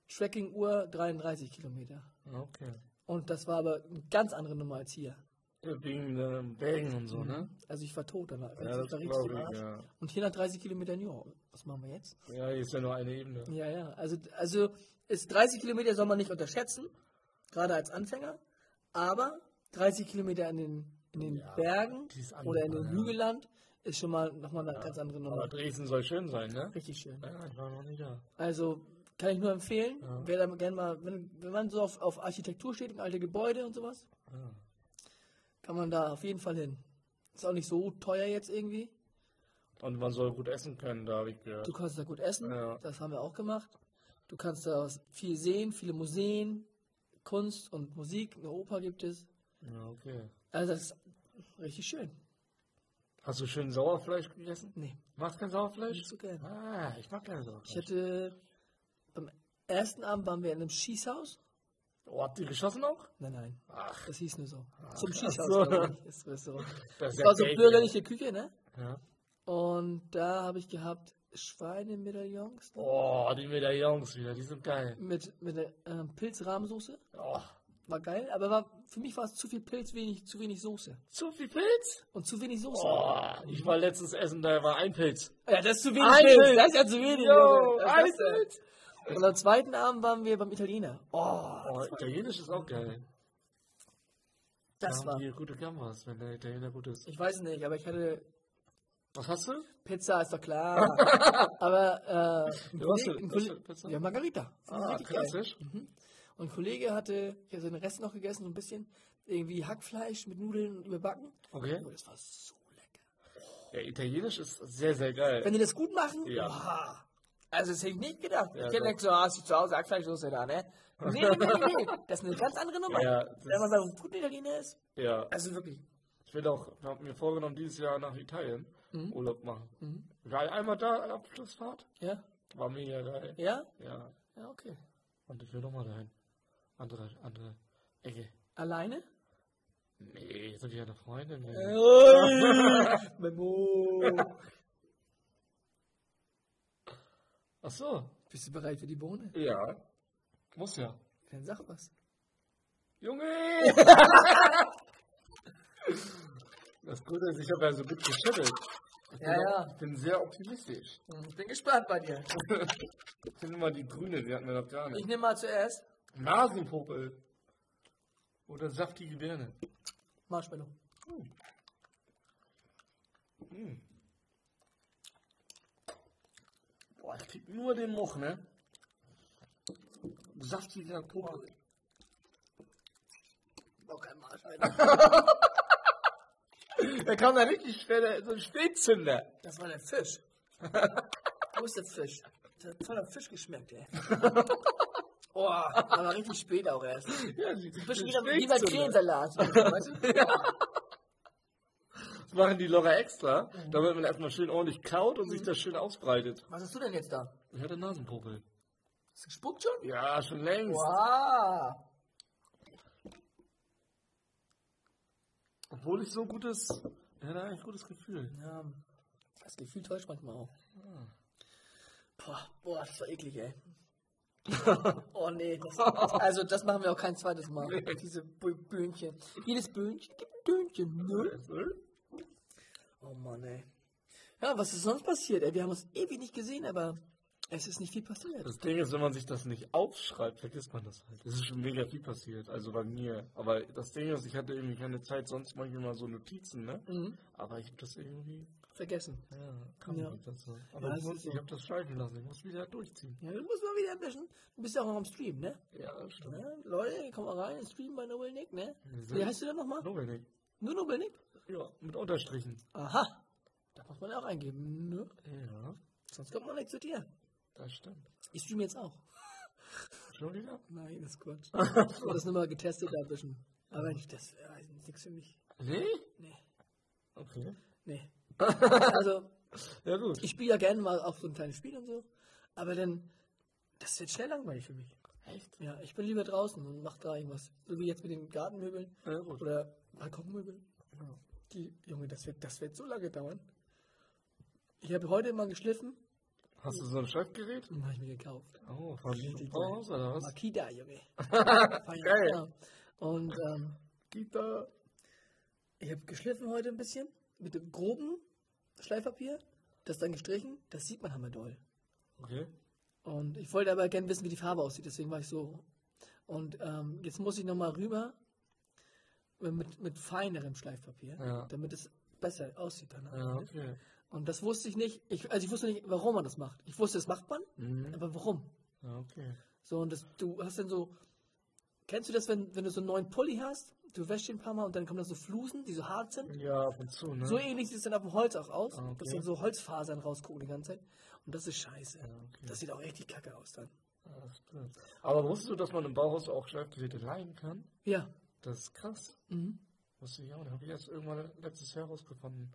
Tracking-Uhr 33 Kilometer. Okay. Und das war aber eine ganz andere Nummer als hier. Ja, wegen den Bergen und so, ne? Also ich war tot danach. Ja, das war richtig ich, Arsch. ja. Und hier nach 30 Kilometern, ja, was machen wir jetzt? Ja, hier ist ja nur eine Ebene. Ja, ja. Also, also ist 30 Kilometer soll man nicht unterschätzen, gerade als Anfänger. Aber 30 Kilometer in den, in den Ja, Bergen oder in den ja. Hügelland ist schon mal nochmal eine ganz andere Aber Nummer. Dresden soll schön sein, ne? Richtig schön. Ja, ich war noch nie da. Also kann ich nur empfehlen, Ja. wer da gerne mal, wenn, wenn man so auf, auf Architektur steht und alte Gebäude und sowas, Ja. Kann man da auf jeden Fall hin. Ist auch nicht so teuer jetzt irgendwie. Und man soll gut essen können, da habe ich gehört. Du kannst da gut essen, Ja. das haben wir auch gemacht. Du kannst da viel sehen, viele Museen, Kunst und Musik, eine Oper gibt es. Ja, okay. Also das ist richtig schön. Hast du schön Sauerfleisch gegessen? Nee, du kein Sauerfleisch? nicht so gerne. Ah, ich mag kein Ich Sauerfleisch. hatte, beim ersten Abend waren wir in einem Schießhaus. Oh, habt ihr geschossen auch? Nein, nein, Ach, das hieß nur so. Zum ach Schießhaus, so. glaube ich, das war so bürgerliche Küche, ne? Ja. Und da habe ich gehabt Schweinemedaillons Oh, die Medaillons wieder, die sind geil. mit, mit einer ähm, Pilzrahmsoße. Oh, War geil, aber war, für mich war es zu viel Pilz, wenig, zu wenig Soße. zu viel Pilz? Und zu wenig Soße. Oh, ich war letztens essen, da war ein Pilz. Ja, das ist zu wenig Ein Pilz. Pilz. Das ist ja zu wenig. Yo, ein Pilz. Und am zweiten Abend waren wir beim Italiener. Oh, Oh, Italienisch ist auch geil. das Da war. haben die gute Gambas, wenn der Italiener gut ist. Ich weiß nicht, aber ich hatte Was hast du? Pizza, ist doch klar. aber äh, Kollege, denn? ein Kollege, Pizza? ja, Margarita. Ah, klassisch. Und ein Kollege hatte, ich habe den Rest noch gegessen, so ein bisschen, irgendwie Hackfleisch mit Nudeln überbacken. Okay. Oh, das war so lecker. Ja, Italienisch ist sehr, sehr geil. Wenn die das gut machen, Ja. boah. Also das hätte ich nicht gedacht. Ja, ich hätte gedacht, so, hast du zu Hause Hackfleischsoße da, ne? Nee, nee, nee, nee. Das ist eine ganz andere Nummer. Ja, Wenn man einem guten Italiener ist, Ja, also wirklich. ich will auch, ich habe mir vorgenommen, dieses Jahr nach Italien Mhm. Urlaub machen. Ich war einmal da, Abschlussfahrt. Ja? War mega geil. Ja? Ja. Ja, okay. Und ich will nochmal dahin. Andere, andere Ecke. Alleine? Nee, sind die ja eine Freundin. Nee. Ui, Memo. Ach so. Bist du bereit für die Bohne? Ja. Muss ja. Dann sag was. Junge! das Gute ist, ich habe ja so gut geschüttelt. Ich bin, Ja, auch- ja. ich bin sehr optimistisch. Ich bin gespannt bei dir. Ich finde immer die grüne, die hatten wir noch gar Ich nicht. nehme mal zuerst Nasenpopel. Oder saftige Birne. Marshmallow. Boah, ich krieg nur den Moch, ne? Saftiger Popel. Boah, kein Marsch, Alter. Da kam da richtig schwer so ein Spätzünder. Das war der Fisch. Wo ist der Fisch? Das hat voller Fisch geschmeckt, ey. Oh, aber richtig spät auch erst. Ja, die, Ein bisschen wieder wie bei Krähensalat. Weißt du? Das machen die Lora extra, damit man erstmal schön ordentlich kaut und sich das schön ausbreitet. Was hast du denn jetzt da? Ich hatte Nasenpopel. Hast du gespuckt schon? Ja, schon längst. Wow. Obwohl ich so gutes, ich hatte eigentlich ein gutes Gefühl. Ja, das Gefühl täuscht manchmal auch. Boah, boah, das war eklig, ey. oh nee, das, also das machen wir auch kein zweites Mal. Diese Bö- Böhnchen. Jedes Böhnchen gibt ein Döhnchen, ne? Oh Mann, ey. Ja, was ist sonst passiert, ey? Wir haben uns ewig nicht gesehen, aber es ist nicht viel passiert. Das Ding ist, wenn man sich das nicht aufschreibt, vergisst man das halt. Es ist schon mega viel passiert, also bei mir. Aber das Ding ist, ich hatte irgendwie keine Zeit, sonst mache ich immer so Notizen, ne? Mhm. Aber ich habe das irgendwie, Vergessen. ja, kam Ja. nicht dazu. Aber Ja, ich, muss, so. ich habe das schleifen lassen, ich muss wieder durchziehen. Ja, du musst mal wieder ein bisschen. Du bist ja auch noch am Stream, ne? Ja, stimmt. Ja, Leute, komm mal rein, Stream bei Nobel Nick, ne? Wie heißt du denn nochmal? Nur wenig. Nur Nick? Ja, mit Unterstrichen. Aha. Da muss man ja auch eingeben, ne? Ja, Sonst kommt man nicht zu dir. das stimmt. Ich stream jetzt auch. Schon wieder? Nein, das ist Quatsch. Ich habe das nur mal getestet da ein bisschen. Aber ich, das ist nichts für mich. Nee? Nee. Okay. Nee. Also, Ja, gut. ich spiele ja gerne mal auch so ein kleines Spiel und so. Aber dann, das wird schnell langweilig für mich. Echt? Ja, ich bin lieber draußen und mach da irgendwas. So wie jetzt mit den Gartenmöbeln Ja, gut. oder Balkonmöbeln. Ja. Die, Junge, das wird, das wird so lange dauern. Ich habe heute mal geschliffen Hast du so ein Schreibgerät? und habe ich mir gekauft. Oh, von Bauhaus oder was? Makita, Junge. Geil. Ja. Und ähm, Kita. ich habe geschliffen heute ein bisschen mit dem groben Schleifpapier. Das dann gestrichen. Das sieht man hammer doll. Okay. Und ich wollte aber gerne wissen, wie die Farbe aussieht. Deswegen war ich so. Und ähm, jetzt muss ich nochmal rüber mit, mit feinerem Schleifpapier, Ja. damit es besser aussieht danach. Ja, okay. Und das wusste ich nicht. Ich, also ich wusste nicht, warum man das macht. Ich wusste, das macht man, Mhm. aber warum? Ja, okay. So, und das, du hast dann so, kennst du das, wenn, wenn du so einen neuen Pulli hast, du wäschst ihn ein paar Mal und dann kommen da so Flusen, die so hart sind? Ja, ab und zu, ne? So ähnlich sieht es dann auf dem Holz auch aus, Ah, okay. dass dann so Holzfasern rausgucken die ganze Zeit. Und das ist scheiße. Ja, okay. Das sieht auch richtig kacke aus dann. Aber wusstest du, dass man im Bauhaus auch Schleifgeräte leihen kann? Ja. Das ist krass. Mhm. Wusste ich auch nicht. Habe ich erst irgendwann letztes Jahr rausgefunden.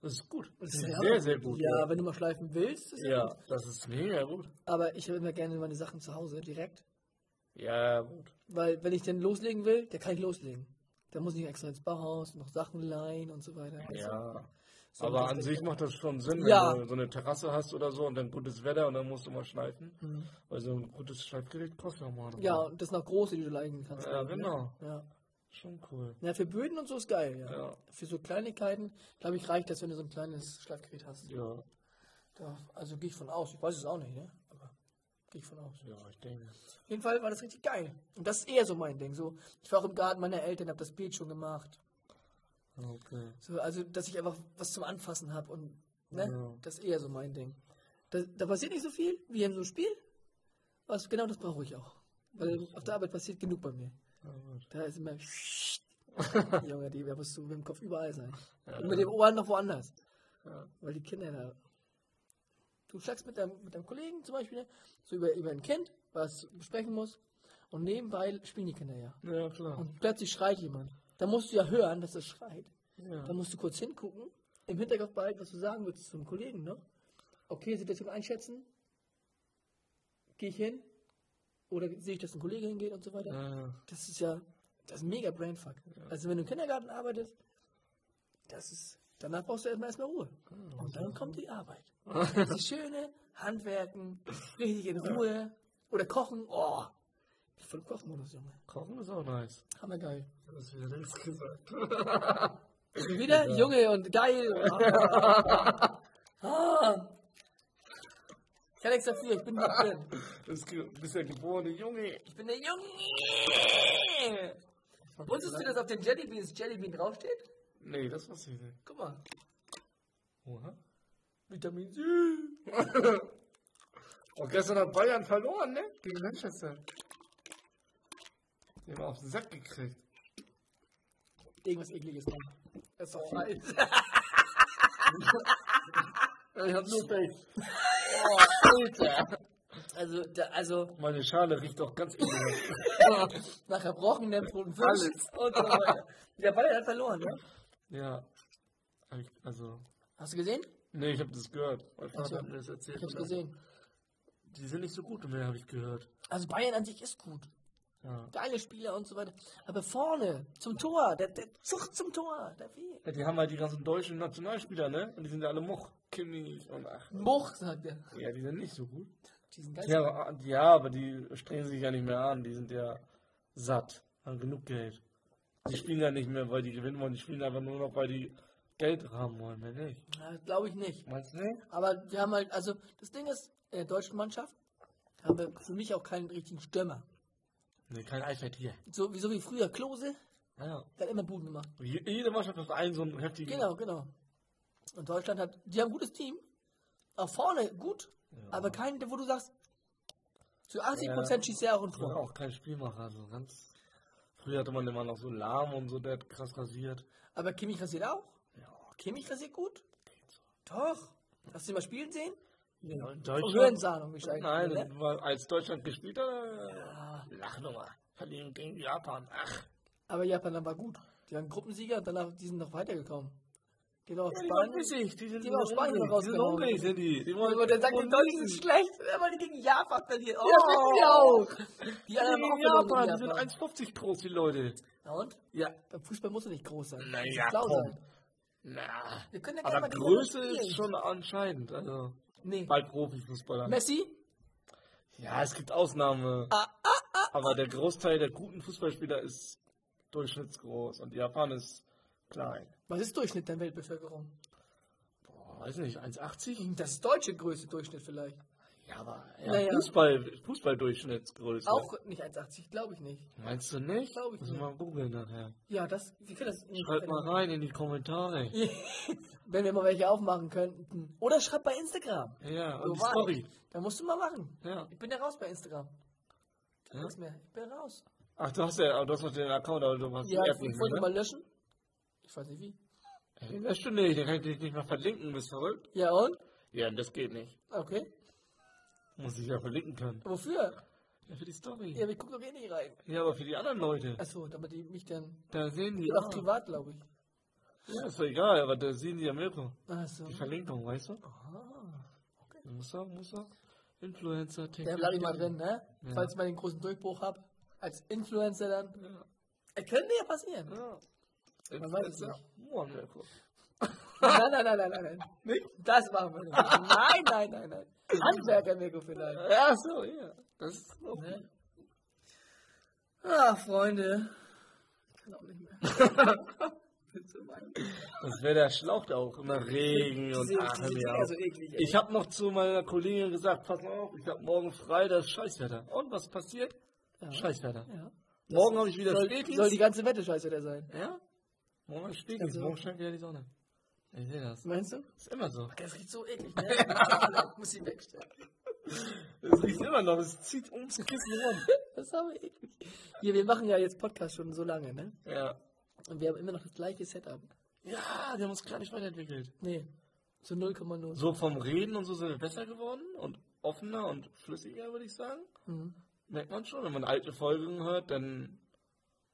Das ist gut. Das ist ja sehr, auch- sehr gut. Ja, wenn du mal schleifen willst, ist ja. Ja, gut. das ist mega gut. Aber ich habe immer gerne meine Sachen zu Hause direkt. Ja, gut. Weil, wenn ich dann loslegen will, dann kann ich loslegen. Da muss ich extra ins Bauhaus, noch Sachen leihen und so weiter. Ja. So, Aber an sich macht das schon Sinn, wenn Ja. du so eine Terrasse hast oder so und dann gutes Wetter und dann musst du mal schleifen. Mhm. Weil so ein gutes Schleifgerät kostet ja mal. Ja, und das noch große, die du leihen kannst. Ja, genau. Ja. Schon cool. ja, für Böden und so ist geil, ja. Ja. Für so Kleinigkeiten, glaube ich, reicht das, wenn du so ein kleines Schleifgerät hast. Ja, Da, also gehe ich von aus. Ich weiß es auch nicht, ne? Aber gehe ich von aus. ja, ich denke. Auf jeden Fall war das richtig geil. Und das ist eher so mein Ding. So, ich war auch im Garten meiner Eltern, habe das Beet schon gemacht. Okay. So, also, dass ich einfach was zum Anfassen habe und ne? Ja. Das ist eher so mein Ding. Da, da passiert nicht so viel wie in so einem Spiel. Was genau das brauche ich auch. Weil auf der Arbeit passiert genug bei mir. Ja. Da ist immer Junge, die da musst du mit dem Kopf überall sein. Und mit den Ohren noch woanders. Ja. Weil die Kinder da. Du schlagst mit deinem, mit deinem Kollegen zum Beispiel so über, über ein Kind, was besprechen muss. Und nebenbei spielen die Kinder ja. Ja, klar. Und plötzlich schreit jemand. Da musst du ja hören, dass es schreit. Ja. Da musst du kurz hingucken, im Hinterkopf behalten, was du sagen willst zum Kollegen, ne? Okay, Situation einschätzen. Gehe ich hin? Oder sehe ich, dass ein Kollege hingeht und so weiter? Ja, Das ist ja, das ist ein mega Brainfuck. Also wenn du im Kindergarten arbeitest, das ist, danach brauchst du erstmal erstmal Ruhe. Und dann kommt die Arbeit. Die schöne Handwerken, richtig in Ruhe. Oder kochen, oh. Voll Kochmodus, Junge. Kochen ist auch nice. Hammergeil. Das ist wieder nichts gesagt. Wieder Junge und geil. Ah. Kann nichts dafür, ich bin nicht drin. Du bist der geborene Junge. Ich bin der Junge. Wusstest du, dass auf den Jellybeans Jellybean draufsteht? Nee, das weiß ich nicht. Guck mal. Oha. Vitamin C. Und gestern hat Bayern verloren, ne? Gegen Manchester. Die haben auf den Sack gekriegt. Irgendwas ekliges machen. Das ist doch falsch. Ich hab nur Pech. Oh, Alter. Also, da, also Meine Schale riecht doch ganz eklig. nach erbrochenem toten Fisch und so weiter. Der Bayern hat verloren, ne? ja. Also. Hast du gesehen? Nee, ich hab das gehört. Mein Vater so. hat mir das erzählt. Ich hab's gesehen. Die sind nicht so gut mehr, habe ich gehört. Also Bayern an sich ist gut. Ja. Geile Spieler und so weiter. Aber vorne, zum Tor, der, der Zug zum Tor, der fehlt. ja. Die haben halt die ganzen deutschen Nationalspieler, ne? Und die sind ja alle Moch. Kimmich und ach. Much, sagt er. Ja, die sind nicht so gut. Die sind geil. Ja, ja, aber die strengen sich ja nicht mehr an. Die sind ja satt. Haben genug Geld. Die spielen ja nicht mehr, weil die gewinnen wollen. Die spielen einfach nur noch, weil die Geld haben wollen. Mehr nicht. Glaube ich nicht. Meinst du nicht? Aber wir haben halt, also das Ding ist, in der deutschen Mannschaft haben wir für mich auch keinen richtigen Stürmer. Nee, kein Eifert hier. So, wie, so wie früher Klose, Ja. der hat immer Buden gemacht. Je- Jede Mannschaft hat einen so einen heftigen. Genau, genau. Und Deutschland hat, die haben ein gutes Team. Auch vorne gut, aber keinen, wo du sagst, zu 80% schießt er auch ein Tor. auch kein Spielmacher. So ganz. Früher hatte man immer noch so Lahm und so, der hat krass rasiert. Aber Kimmich rasiert auch. Ja, Kimmich rasiert gut. Doch. Hast du ihn mal spielen sehen? In Auf Deutschland. Wahrscheinlich. Nein, ne? war, als Deutschland gespielt hat, äh, Lachnummer. Verlieren gegen Japan. Ach. Aber Japan dann war gut. Die waren Gruppensieger und danach, die sind noch weitergekommen. Die waren auf Ja, die Spanien. bissig, die sind Die Spanien hungrig, die sind sind die. die wollen, Aber der sagt, die Deutschen sind schlecht, weil die gegen Japan verlieren. Oh, Ja, das wissen wir auch. Die Die anderen sind gegen verloren Japan, die sind Japan. 1,50 groß, die Leute. Ja, und? Ja. Beim Fußball muss er nicht groß sein. Na ja, schlau komm. Na. Wir können ja Aber Größe ist schon entscheidend. Also, Nee. bei Profifußballern. Messi? Ja, es gibt Ausnahmen. Ah, Aber der Großteil der guten Fußballspieler ist durchschnittsgroß und Japan ist klein. Was ist Durchschnitt der Weltbevölkerung? Boah, weiß nicht, 1,80? Das ist deutsche Größe Durchschnitt vielleicht. Ja, aber ja, Naja. Fußball, Fußballdurchschnittsgröße. Auch nicht 1,80, glaube ich nicht. Meinst du nicht? Glaub ich Müssen nicht. wir mal googeln nachher. Ja, das, wir können das nicht. Schreibt mal rein in die Kommentare. Wenn wir mal welche aufmachen könnten. Oder schreib bei Instagram. Ja, So und die war Story. ich. Da musst du mal machen. Ja. Ich bin ja raus bei Instagram. Ja? Nichts mehr. Ich bin raus. Ach, du hast ja, du hast noch den Account, aber du hast Ja, die ich wollte mehr. mal Ne? löschen. Ich weiß nicht wie. Ey, Das stimmt nicht, den kann ich dich nicht mal verlinken, bist du verrückt? Ja und? Ja, das geht nicht. Okay. Muss ich ja verlinken können. Wofür? Ja, für die Story. Ja, wir gucken doch eh nicht rein. Ja, aber für die anderen Leute. Achso, damit die mich dann. Da sehen die. Auch privat, glaube ich. ja, ist doch egal, aber da sehen die ja Mirko. Achso. Die Verlinkung, weißt du? Ah. Muss auch, muss auch. Influencer, Der bleibt mal drin, ne? Ja. Falls ich mal den großen Durchbruch habe. Als Influencer dann. Ja. Es könnte ja passieren. ja. Man weiß es Influencer. Moin, Mirko. Nein, nein, nein, nein, nein, nein. Nicht? Das machen wir nicht. Nein, nein, nein, nein. Handwerker-Mikro vielleicht. Ja, so, ja. Das ist auch Ne? Ah, Freunde. Ich kann auch nicht mehr. Das wäre der Schlauch da auch immer Regen und ach, so eklig, ey. Ich habe noch zu meiner Kollegin gesagt, pass auf, ich habe morgen frei, das ist Scheißwetter. Und was passiert? Ja. Scheißweiter. Ja. Morgen habe ich wieder Soll, Spätdienst. soll die ganze Wette scheiße der sein. ja? Morgen ich Spätdienst. Also- Morgen scheint wieder die Sonne. Ich sehe das. Meinst du? Ist immer so. Das riecht so eklig, ne? Muss ich wegstellen. Es riecht immer noch, es zieht ums Kissen rum. Das ist aber eklig. Hier, wir machen ja jetzt Podcast schon so lange, ne? Ja. Und wir haben immer noch das gleiche Setup. Ja, wir haben uns gar nicht weiterentwickelt. Nee. So 0,0. So vom Reden und so sind wir besser geworden und offener und flüssiger, würde ich sagen. Mhm. Merkt man schon, wenn man alte Folgen hört, dann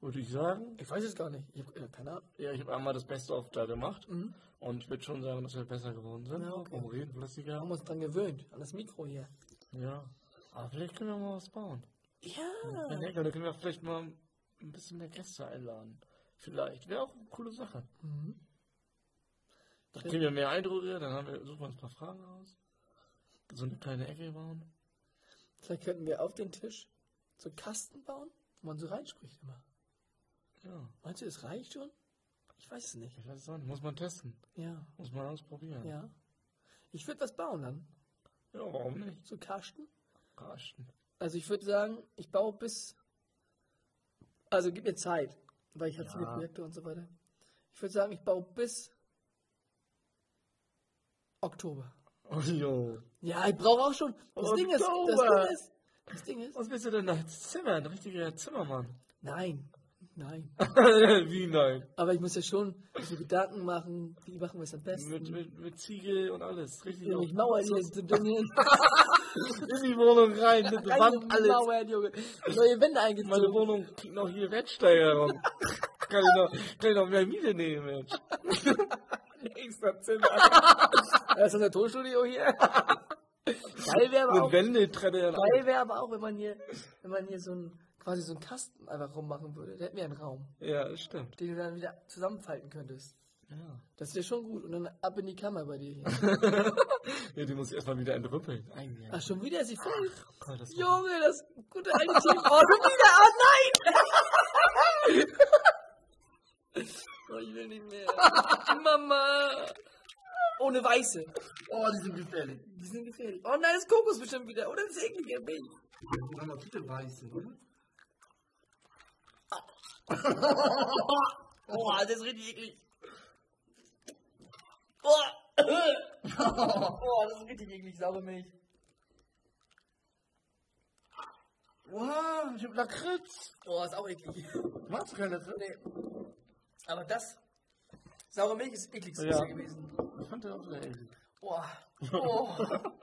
würde ich sagen, Ich weiß es gar nicht. Ich hab äh, keine Ahnung. ja, ich habe einmal das Beste oft da gemacht Mhm. und ich würde schon sagen, dass wir besser geworden sind. Ja, okay. Vom Reden Wir flüssiger. haben uns dran gewöhnt. An das Mikro hier. Ja. Aber vielleicht können wir mal was bauen. Ja. Ja, da können wir vielleicht mal ein bisschen mehr Gäste einladen. Vielleicht. Wäre auch eine coole Sache. Mhm. Dann kriegen wir mehr Eindrücke, dann haben wir, suchen wir uns ein paar Fragen aus. So eine kleine Ecke bauen. Vielleicht könnten wir auf den Tisch so Kasten bauen, wo man so reinspricht immer. Ja, Meinst du, das reicht schon? Ich weiß es nicht. ich weiß es auch nicht. Muss man testen. Ja. Muss man ausprobieren. Ja. Ich würde was bauen dann. Ja, warum nicht? So Kasten. Karsten. Also ich würde sagen, ich baue bis. Also gib mir Zeit, weil ich habe viele Ja. Projekte und so weiter. Ich würde sagen, ich baue bis Oktober. Oh, jo. Ja, ich brauche auch schon. Das Ding ist, das Oktober. Ding ist, das Ding ist, Was bist du denn da? Zimmer, ein richtiger Zimmermann. nein, nein. Wie nein? Aber ich muss ja schon mir Gedanken machen, wie machen wir es am besten. Mit, mit, mit Ziegel und alles. Richtig. Ja, ich Mauer hier zu in die Wohnung rein, mit der Wand alles. Mauer, Junge. Neue Wände Meine eingezogen. Wohnung kriegt noch hier Wertsteigerung. kann, ich noch, kann ich noch mehr Miete nehmen, Mensch. Extra Zimmer. Das ist unser Tonstudio hier. Geil wäre aber auch, geil wäre aber auch, wenn man hier, wenn man hier so ein, quasi so einen Kasten einfach rummachen würde. Da hätten wir einen Raum, Ja, das stimmt. den du dann wieder zusammenfalten könntest. Ja. Das wäre schon gut. Und dann ab in die Kammer bei dir hier. ja, die muss ich erstmal wieder entrüppeln. Ein Ach, schon wieder? Sie voll. Gott, das Junge, das gute alte Team. Oh, schon wieder. Oh nein! oh, ich will nicht mehr. Mama. Ohne Weiße. Oh, die sind gefährlich. Die sind gefährlich. Oh nein, das Kokos bestimmt wieder. Oder das eklige Milch. Die haben noch viele Weiße, oder? Oh, das ist richtig eklig. Oh. oh, das ist richtig eklig, saure Milch. Wow, ich hab Lakritz. Oh, ist auch eklig. Was? Kein Lakritz? Nee. Aber das, saure Milch ist eklig Ja. bisher gewesen. Ich fand das auch sehr eklig. Boah. Oh.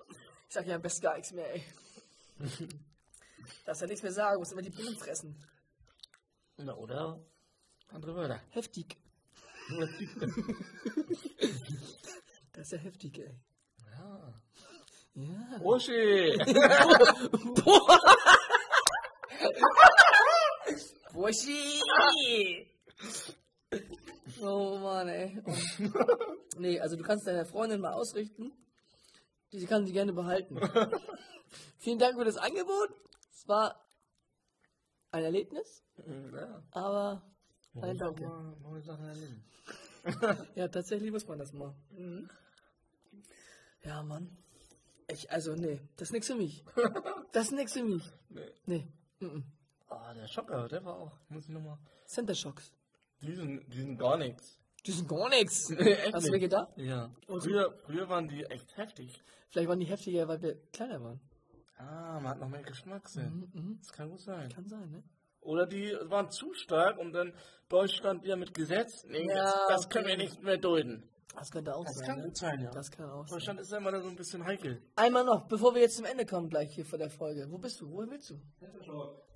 Ich sag ja am besten gar nichts mehr, ey. Darfst ja nichts mehr sagen, musst immer die Blumen fressen. Na, oder? Andere Wörter. Heftig. Das ist ja heftig, ey. ja. Ja. Uschi! Buschi! Oh Mann, ey. Nee, also du kannst deiner Freundin mal ausrichten. Die kann sie gerne behalten. Vielen Dank für das Angebot. Es war ein Erlebnis, ja. aber danke. mal neue Sachen erleben. ja, tatsächlich muss man das mal. Mhm. Ja, Mann. Ich, also, nee, das ist nichts für mich. Das ist nichts für mich. Nee. Nee. Mhm. Ah, der Schocker, der war auch. Muss ich nochmal. Center Shocks. Die sind, die sind gar nichts. Die sind gar nichts. Echt Hast du mir gedacht? Ja. Und- Früher, früher waren die echt heftig. Vielleicht waren die heftiger, weil wir kleiner waren. Ah, man hat noch mehr Geschmackssinn. Mhm, mhm. Das kann gut sein. Kann sein, ne? Oder die waren zu stark und dann Deutschland wieder mit Gesetz. Nee, Ja, das, das können wir nicht mehr dulden. Das könnte auch Das sein. kann ne? gut sein, ja. Das kann auch sein. Deutschland ist ja immer da so ein bisschen heikel. Einmal noch, bevor wir jetzt zum Ende kommen, gleich hier vor der Folge. Wo bist du? Wohin willst du?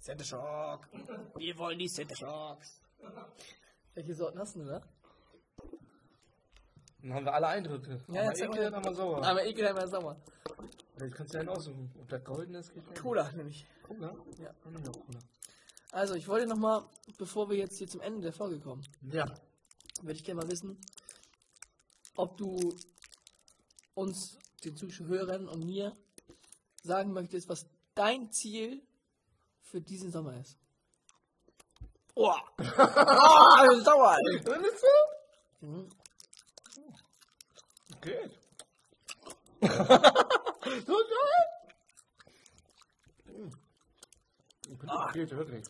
Center Shock. Wir wollen die Center Shocks. Welche Sorten hast du da? Dann haben wir alle Eindrücke. Ja, Aber jetzt sag irgendwie mal. dann mal sauer. Aber ekel einmal Sommer. Jetzt kannst du ja aussuchen, ob der golden ist. geht. Cola nämlich. Cola? Ja. Wir Cola. Also, ich wollte nochmal, bevor wir jetzt hier zum Ende der Folge kommen, Ja. würde ich gerne mal wissen, ob du uns, den Zuschauern und mir, sagen möchtest, was dein Ziel für diesen Sommer ist. Oh! oh sauer. Das ist so? Mhm. Okay. so geil. Ah. Geht wirklich.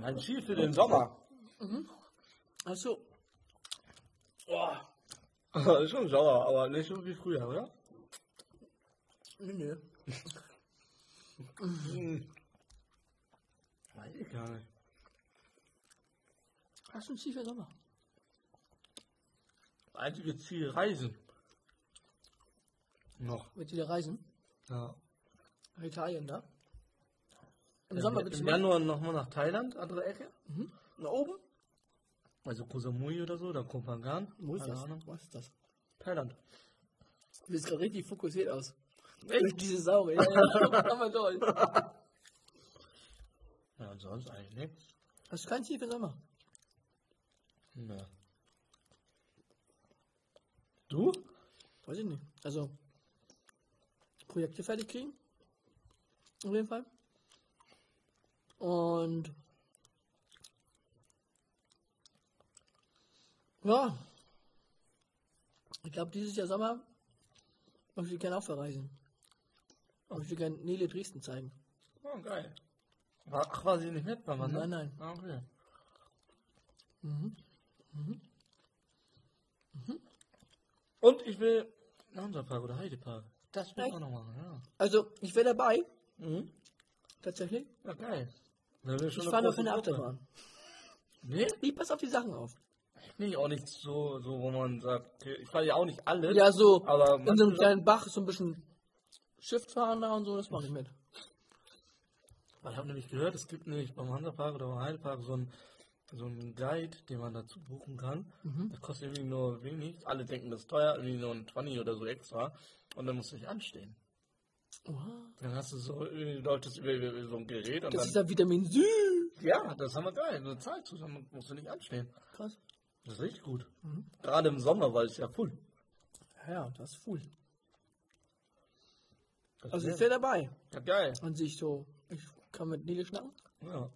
Mein Ziel für den Sommer. Achso. Oh. ist schon sauer, aber nicht so wie früher, oder? Nö. Hm. Weiß ich gar nicht. Hast du ein Ziel für Sommer? Einzige Ziel Reisen. Noch. Willst du wieder reisen? Ja. Nach Italien, da? Im Sommer du Im mit? Januar nochmal nach Thailand, andere Ecke. Nach oben? Also Koh Samui oder so, dann Koh Phangan. Wo ist Keine das? Ahnung. Was ist das? Thailand. Du bist gerade richtig fokussiert aus. Echt? Diese. Ja, ja, aber toll. Ja, sonst eigentlich nichts. Hast du kein Ziel für Sommer? Ne. Du? Weiß ich nicht. Also, Projekte fertig kriegen. Auf jeden Fall. Und ja, ich glaube, dieses Jahr Sommer möchte ich gerne auch verreisen. Ich möchte gerne Nele Dresden zeigen. Oh, geil. War quasi nicht mit beim Wandern? Nein, nein. Ah, okay. Mhm. Und ich will Hansapark oder Heidepark. Das will ich auch noch machen, ja. Also, ich wäre dabei, Mhm. tatsächlich. Ja, geil. Da will Ich eine fahre nur keine Gruppe. Achterbahn. Nee, Ich pass auf die Sachen auf. nee, auch nicht so, so, wo man sagt, okay, ich fahre ja auch nicht alle. Ja, so aber in so einem kleinen Bach so ein bisschen Shift fahren da und so, das mache ich mit. Weil ich habe nämlich gehört, es gibt nämlich beim Hansapark oder beim Heidepark so einen so einen Guide, den man dazu buchen kann. Mhm. Das kostet irgendwie nur wenig. Alle denken, das ist teuer, irgendwie nur ein 20 oder so extra. Und dann musst du dich anstehen. Oha. Dann hast du so, läuft das über, über so ein Gerät und Das ist dann. ja Vitamin C. Ja, das haben wir geil. Zahlst du, dann musst du nicht anstehen. Krass. Das ist richtig gut. Mhm. Gerade im Sommer, weil es ja full. Ja, das ist cool. Das Also wär- ich wäre dabei. ja, geil. An sich so. Ich kann mit Nele schnacken. Ja.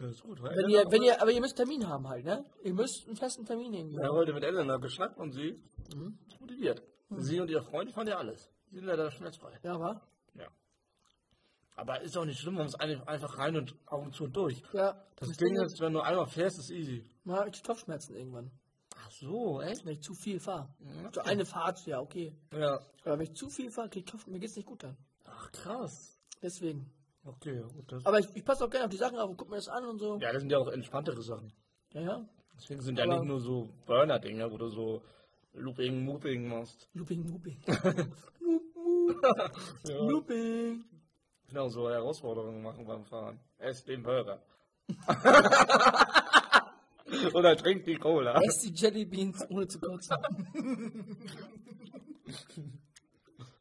Das ist gut. Wenn Elena- ihr, wenn ihr, aber ihr müsst Termin haben halt, ne? Ihr müsst einen festen Termin nehmen. Habe heute mit Elena geschnackt und sie Mhm. ist motiviert. Sie und ihr Freund fahren ja alles. Sie sind leider schmerzfrei. Ja, wa? Ja. Aber ist auch nicht schlimm, man muss ein- einfach rein und Augen zu und durch. Ja. Das Ding ist, wenn du einmal fährst, ist easy. Hat ich Kopfschmerzen irgendwann. Ach so, echt? Wenn ich zu viel fahre. Ja. So eine Fahrt, ja, okay. Ja. Aber wenn ich zu viel fahre, krieg ich Kopf, mir geht's nicht gut dann. Ach, krass. Deswegen. Okay, gut. Das Aber ich, ich passe auch gerne auf die Sachen auf und guck mir das an und so. ja, das sind ja auch entspanntere Sachen. Ja, ja. Deswegen sind ja Aber- nicht nur so Burner-Dinger, wo du so Looping, Mooping machst. Looping, looping. Loop, loop. Ja. Looping. Genau, so Herausforderungen machen beim Fahren. Ess den Burger. Oder trink die Cola. Ess die Jellybeans ohne zu kotzen.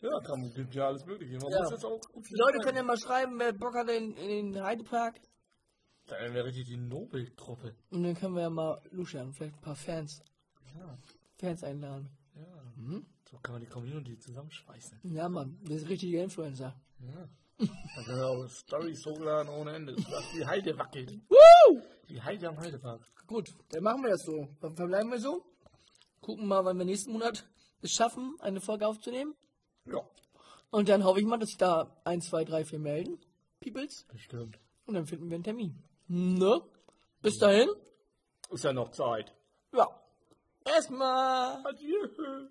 Ja, kann man, gibt ja alles Mögliche. Man Ja. muss jetzt auch gut Die Leute können ja mal schreiben, wer Bock hat in, in den Heidepark. Dann wäre richtig die Nobeltruppe. Und dann können wir ja mal luschern, vielleicht ein paar Fans, Ja, Fans einladen. ja. So kann man die Community zusammenschweißen. Ja, Mann, wir sind richtige Influencer. Ja. Dann können wir auch Storys hochladen ohne Ende. Die Heide wackelt. Woo! Die Heide am Heidepark. Gut, dann machen wir das so. Dann verbleiben wir so. Gucken mal, wann wir nächsten Monat es schaffen, eine Folge aufzunehmen. Ja. Und dann hoffe ich mal, dass sich da 1, 2, 3, 4 melden. Peoples. Bestimmt. Und dann finden wir einen Termin. Ne? Bis dahin. Ist ja noch Zeit. Ja. Erstmal. Adieu.